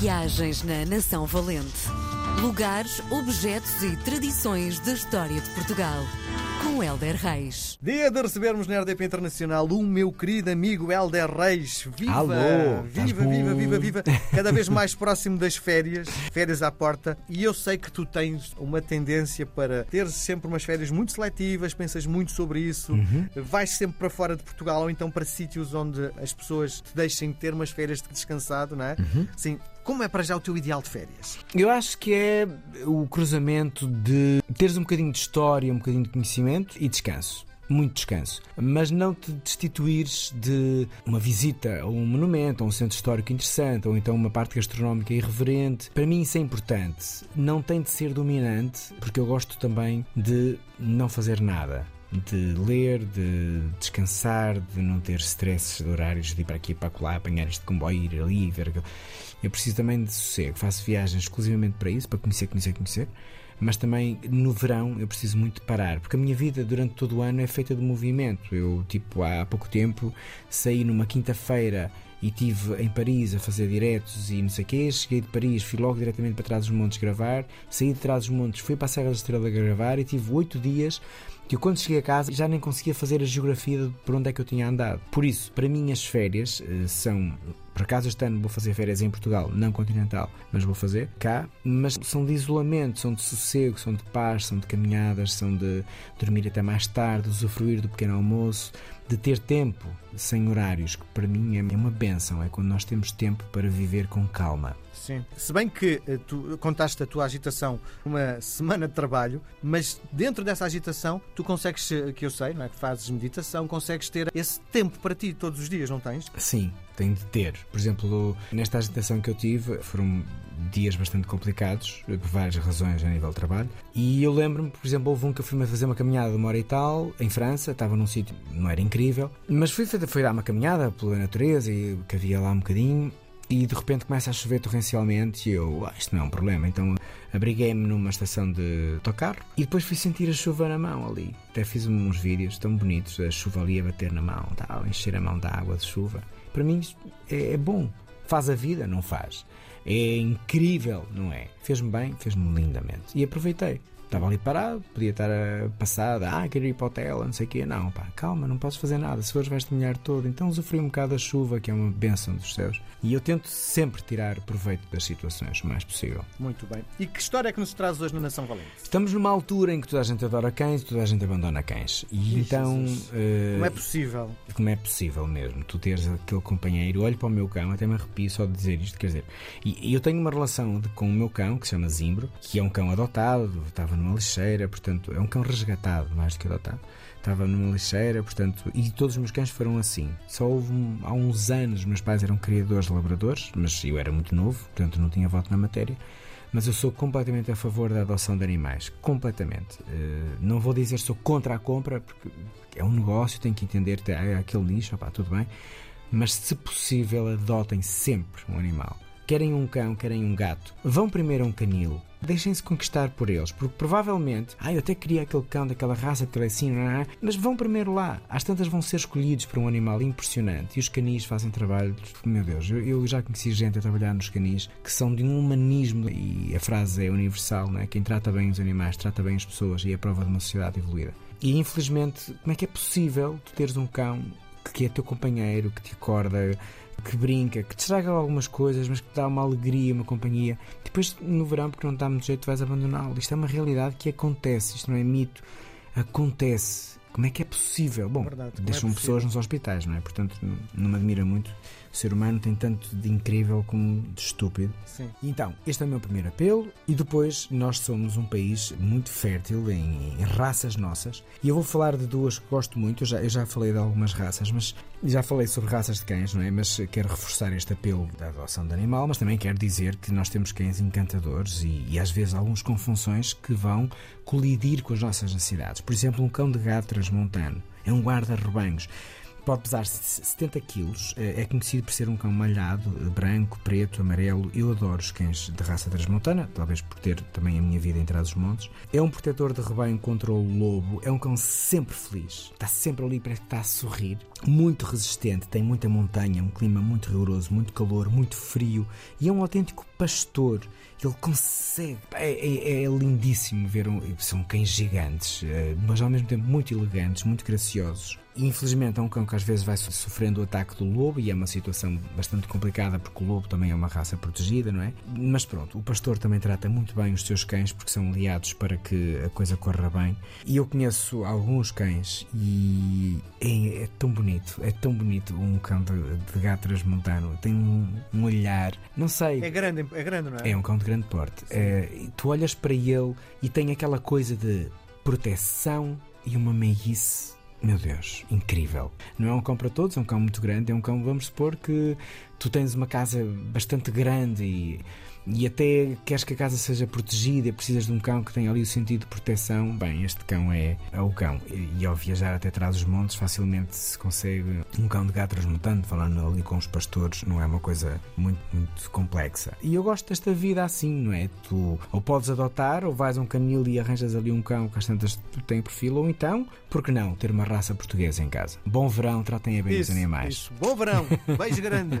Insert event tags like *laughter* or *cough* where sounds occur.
Viagens na Nação Valente. Lugares, objetos e tradições da história de Portugal. Com Helder Reis. Dia de recebermos na RDP Internacional o meu querido amigo Helder Reis. Viva! Alô, viva, viva, viva, viva! Cada vez *laughs* mais próximo das férias, férias à porta. E eu sei que tu tens uma tendência para ter sempre umas férias muito seletivas, pensas muito sobre isso, Uhum. vais sempre para fora de Portugal ou então para sítios onde as pessoas te deixem ter umas férias de descansado, não é? Uhum. Sim. Como é para já o teu ideal de férias? Eu acho que é o cruzamento de teres um bocadinho de história, um bocadinho de conhecimento e descanso. Muito descanso. Mas não te destituires de uma visita a um monumento, a um centro histórico interessante, ou então uma parte gastronómica irreverente. Para mim isso é importante. Não tem de ser dominante, porque eu gosto também de não fazer nada. De ler, de descansar, de não ter stresses de horários de ir para aqui e para lá, apanhar este comboio, ir ali, ver aquilo. Eu preciso também de sossego. Faço viagens exclusivamente para isso, para conhecer, conhecer, conhecer. Mas também no verão eu preciso muito parar, porque a minha vida durante todo o ano é feita de movimento. Eu, tipo, há pouco tempo saí numa quinta-feira e estive em Paris a fazer diretos e não sei o quê. Cheguei de Paris, fui logo diretamente para trás dos montes gravar. Saí de trás dos montes, fui para a Serra da Estrela gravar e tive oito dias que eu quando cheguei a casa já nem conseguia fazer a geografia de por onde é que eu tinha andado. Por isso, para mim as férias eh, são por acaso este ano vou fazer férias em Portugal, não continental, mas vou fazer cá. Mas são de isolamento, são de sossego, são de paz, são de caminhadas, são de dormir até mais tarde, usufruir do pequeno almoço, de ter tempo sem horários, que para mim é uma benção. É quando nós temos tempo para viver com calma. Sim. Se bem que eh, tu contaste a tua agitação uma semana de trabalho, mas dentro dessa agitação tu consegues, eh, que eu sei, não é? Que fazes meditação, consegues ter esse tempo para ti todos os dias, não tens? Sim, tem de ter. Por exemplo, nesta agitação que eu tive, foram dias bastante complicados, por várias razões a nível de trabalho. E eu lembro-me, por exemplo, houve um que eu fui fazer uma caminhada de uma hora e tal, em França, estava num sítio, não era incrível, mas fui, fui dar uma caminhada pela natureza e que havia lá um bocadinho. E de repente começa a chover torrencialmente e eu, ah, isto não é um problema. Então abriguei-me numa estação de autocarro e depois fui sentir a chuva na mão ali. Até fiz uns vídeos tão bonitos, a chuva ali a bater na mão, tal, encher a mão de água de chuva. Para mim é, é bom. Faz a vida? Não faz. É incrível, não é? Fez-me bem, fez-me lindamente. E aproveitei. Estava ali parado, podia estar a passar, ah, quero ir para o hotel, não sei o quê. Não, pá, calma, não posso fazer nada. Se fores, vais-te molhar todo. Então usufrui um bocado da chuva, que é uma bênção dos céus. E eu tento sempre tirar proveito das situações o mais possível. Muito bem. E que história é que nos traz hoje na Nação Valente? Estamos numa altura em que toda a gente adora cães e toda a gente abandona cães. E então. Eh, Não é possível. como é possível mesmo tu teres aquele companheiro, olho para o meu cão, até me arrepio só de dizer isto, quer dizer, e, eu tenho uma relação de- com o meu cão que se chama Zimbro, que é um cão adotado, estava numa lixeira, portanto, é um cão resgatado mais do que adotado. Estava numa lixeira, portanto, e todos os meus cães foram assim. Só houve há uns anos, meus pais eram criadores de labradores, mas eu era muito novo, portanto não tinha voto na matéria. Mas eu sou completamente a favor da adoção de animais. Completamente. Eh, não vou dizer sou contra a compra, porque é um negócio, tem que entender há aquele nicho, tudo bem. Mas se possível, adotem sempre um animal. Querem um cão, querem um gato. Vão primeiro a um canil. Deixem-se conquistar por eles, porque provavelmente, ah, eu até queria aquele cão daquela raça, porque ele é assim, é? mas vão primeiro lá. Às tantas vão ser escolhidos por um animal impressionante e os canis fazem trabalhos, meu Deus, eu, eu já conheci gente a trabalhar nos canis que são de um humanismo e a frase é universal, não é? Quem trata bem os animais trata bem as pessoas e é a prova de uma sociedade evoluída. E infelizmente, como é que é possível tu teres um cão que é teu companheiro, que te acorda, que brinca, que te estraga algumas coisas, mas que te dá uma alegria, uma companhia. Depois, no verão, porque não está muito jeito, vais abandoná-lo. Isto é uma realidade que acontece, isto não é mito. Acontece. Como é que é possível? Bom, Verdade, é deixam possível? pessoas nos hospitais, não é? Portanto, não, não me admira muito. O ser humano tem tanto de incrível como de estúpido. Sim. Então, este é o meu primeiro apelo e depois nós somos um país muito fértil em, em raças nossas e eu vou falar de duas que gosto muito, eu já, eu já falei de algumas raças, mas já falei sobre raças de cães, não é? Mas quero reforçar este apelo da adoção de animal, mas também quero dizer que nós temos cães encantadores e, e às vezes alguns com funções que vão colidir com as nossas necessidades. Por exemplo, um cão de gato transmontano é um guarda-rebanhos pode pesar 70 quilos, eh, é conhecido por ser um cão malhado, eh, branco, preto, amarelo. Eu adoro os cães de raça transmontana, talvez por ter também a minha vida em trás os montes. É um protetor de rebanho contra o lobo, é um cão sempre feliz, está sempre ali, parece que está a sorrir. Muito resistente, tem muita montanha, um clima muito rigoroso, muito calor, muito frio e é um autêntico pastor. Ele consegue. É, é, é lindíssimo ver. Um, são cães gigantes, eh, mas ao mesmo tempo muito elegantes, muito graciosos. Infelizmente é um cão que às vezes vai sofrendo o ataque do lobo e é uma situação bastante complicada porque o lobo também é uma raça protegida, não é? Mas pronto, o pastor também trata muito bem os seus cães porque são aliados para que a coisa corra bem. E eu conheço alguns cães e é, é tão bonito, é tão bonito um cão de, de gato transmontano. Tem um, um, olhar, não sei. É grande, é grande, não é? É um cão de grande porte. É, tu olhas para ele e tem aquela coisa de proteção e uma meiguice meu Deus, incrível. Não é um cão para todos, é um cão muito grande, é um cão, vamos supor que tu tens uma casa bastante grande e e até queres que a casa seja protegida, precisas de um cão que tenha ali o sentido de proteção, bem, este cão é, é o cão. E, e, ao viajar até trás dos montes, facilmente se consegue um cão de gato transmutante, falando ali com os pastores, não é uma coisa muito, muito complexa. E eu gosto desta vida assim, não é? Tu ou podes adotar, ou vais a um canil e arranjas ali um cão que às tantas tu tem perfil, ou então, por que não, ter uma raça portuguesa em casa? Bom verão, tratem bem isso, os animais. Isso. Bom verão, beijo grande.